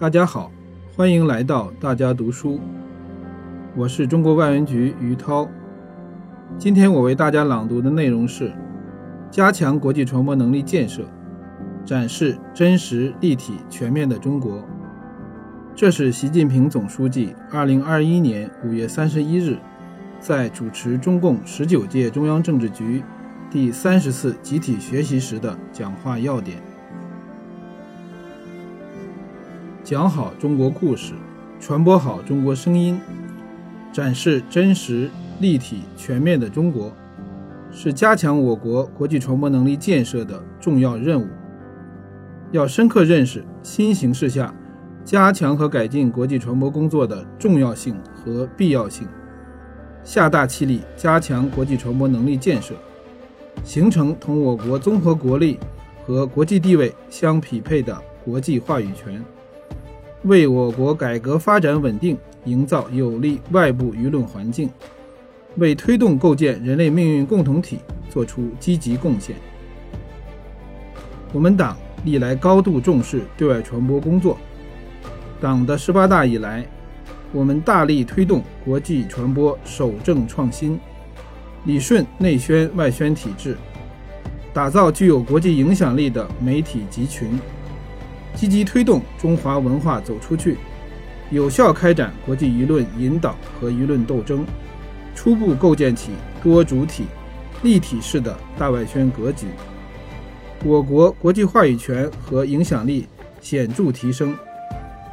大家好，欢迎来到大家读书。我是中国外文局于涛。今天我为大家朗读的内容是：加强国际传播能力建设，展示真实、立体、全面的中国。这是习近平总书记2021年5月31日在主持中共十九届中央政治局第三十次集体学习时的讲话要点。讲好中国故事，传播好中国声音，展示真实、立体、全面的中国，是加强我国国际传播能力建设的重要任务。要深刻认识新形势下。加强和改进国际传播工作的重要性和必要性，下大气力加强国际传播能力建设，形成同我国综合国力和国际地位相匹配的国际话语权，为我国改革发展稳定营造有利外部舆论环境，为推动构建人类命运共同体作出积极贡献。我们党历来高度重视对外传播工作。党的十八大以来，我们大力推动国际传播守正创新，理顺内宣外宣体制，打造具有国际影响力的媒体集群，积极推动中华文化走出去，有效开展国际舆论引导和舆论斗争，初步构建起多主体、立体式的大外宣格局。我国国际话语权和影响力显著提升。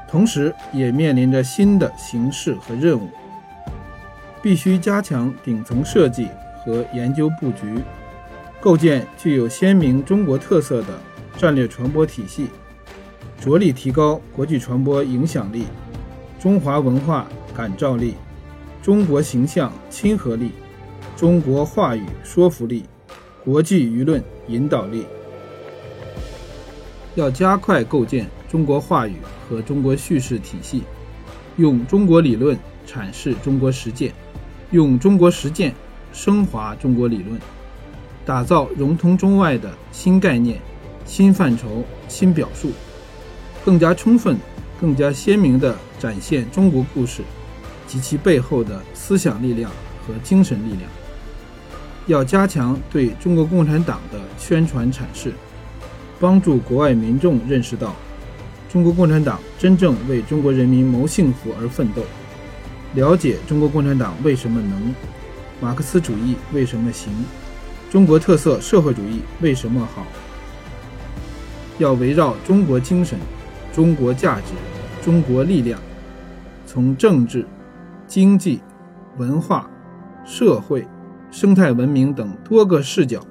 同时，也面临着新的形势和任务，必须加强顶层设计和研究布局，构建具有鲜明中国特色的战略传播体系，着力提高国际传播影响力、中华文化感召力、中国形象亲和力、中国话语说服力、国际舆论引导力。要加快构建中国话语和中国叙事体系，用中国理论阐释中国实践，用中国实践升华中国理论，打造融通中外的新概念、新范畴、新表述，更加充分、更加鲜明地展现中国故事及其背后的思想力量和精神力量。要加强对中国共产党的宣传阐释。帮助国外民众认识到，中国共产党真正为中国人民谋幸福而奋斗，了解中国共产党为什么能，马克思主义为什么行，中国特色社会主义为什么好。要围绕中国精神、中国价值、中国力量，从政治、经济、文化、社会、生态文明等多个视角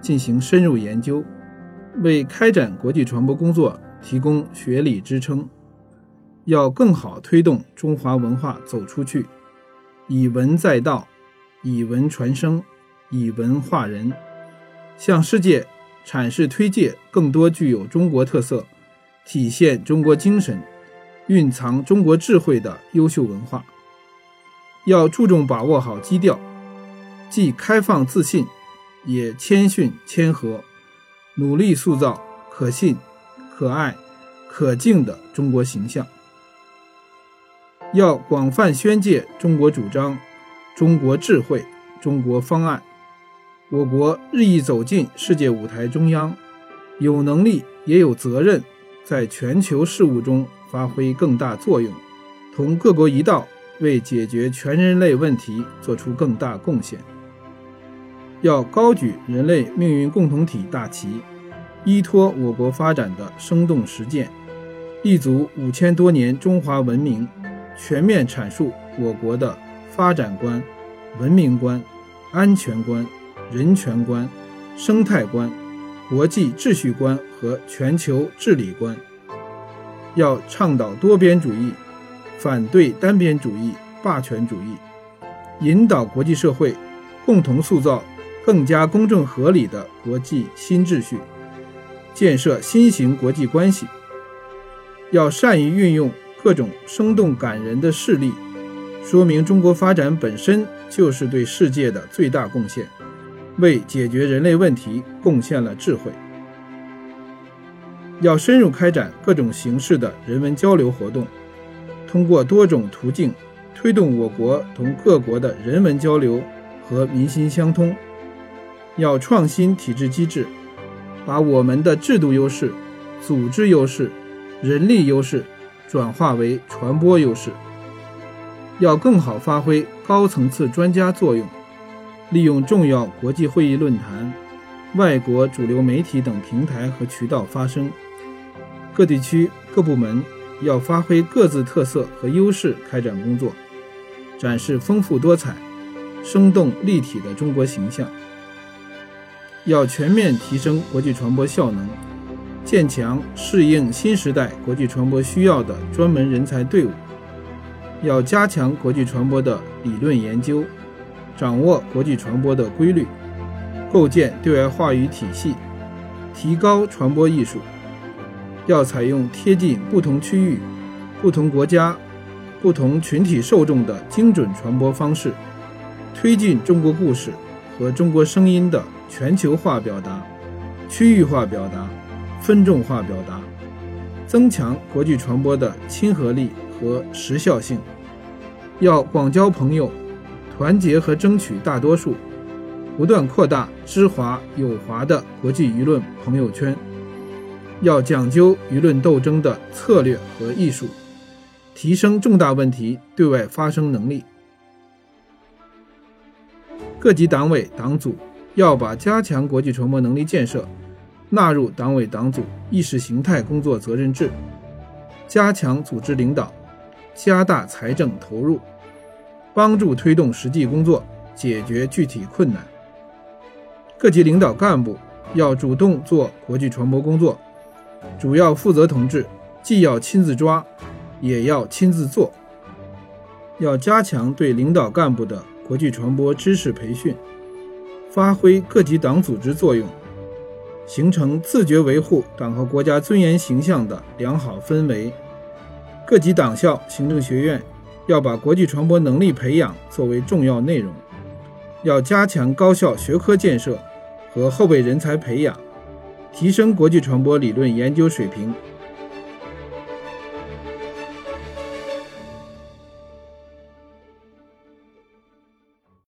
进行深入研究。为开展国际传播工作提供学理支撑，要更好推动中华文化走出去，以文载道，以文传声，以文化人，向世界阐释推介更多具有中国特色、体现中国精神、蕴藏中国智慧的优秀文化。要注重把握好基调，既开放自信，也谦逊谦和。努力塑造可信、可爱、可敬的中国形象。要广泛宣介中国主张、中国智慧、中国方案。我国日益走进世界舞台中央，有能力也有责任在全球事务中发挥更大作用，同各国一道为解决全人类问题做出更大贡献。要高举人类命运共同体大旗。依托我国发展的生动实践，立足五千多年中华文明，全面阐述我国的发展观、文明观、安全观、人权观、生态观、国际秩序观和全球治理观。要倡导多边主义，反对单边主义、霸权主义，引导国际社会共同塑造更加公正合理的国际新秩序。建设新型国际关系，要善于运用各种生动感人的事例，说明中国发展本身就是对世界的最大贡献，为解决人类问题贡献了智慧。要深入开展各种形式的人文交流活动，通过多种途径推动我国同各国的人文交流和民心相通。要创新体制机制，把我们的制度优势、组织优势、人力优势转化为传播优势。要更好发挥高层次专家作用，利用重要国际会议论坛、外国主流媒体等平台和渠道发声。各地区各部门要发挥各自特色和优势开展工作，展示丰富多彩、生动立体的中国形象。要全面提升国际传播效能，建强适应新时代国际传播需要的专门人才队伍。要加强国际传播的理论研究，掌握国际传播的规律，构建对外话语体系，提高传播艺术。要采用贴近不同区域、不同国家、不同群体受众的精准传播方式，推进中国故事和中国声音的全球化表达、区域化表达、分众化表达，增强国际传播的亲和力。和时效性，要广交朋友，团结和争取大多数，不断扩大知华友华的国际舆论朋友圈。要讲究舆论斗争的策略和艺术，提升重大问题对外发声能力。各级党委党组要把加强国际传播能力建设纳入党委党组意识形态工作责任制，加强组织领导。加大财政投入，帮助推动实际工作，解决具体困难。各级领导干部要主动做国际传播工作，主要负责同志既要亲自抓，也要亲自做。要加强对领导干部的国际传播知识培训，发挥各级党组织作用，形成自觉维护党和国家尊严形象的良好氛围。各级党校、行政学院要把国际传播能力培养作为重要内容，要加强高校学科建设和后备人才培养，提升国际传播理论研究水平。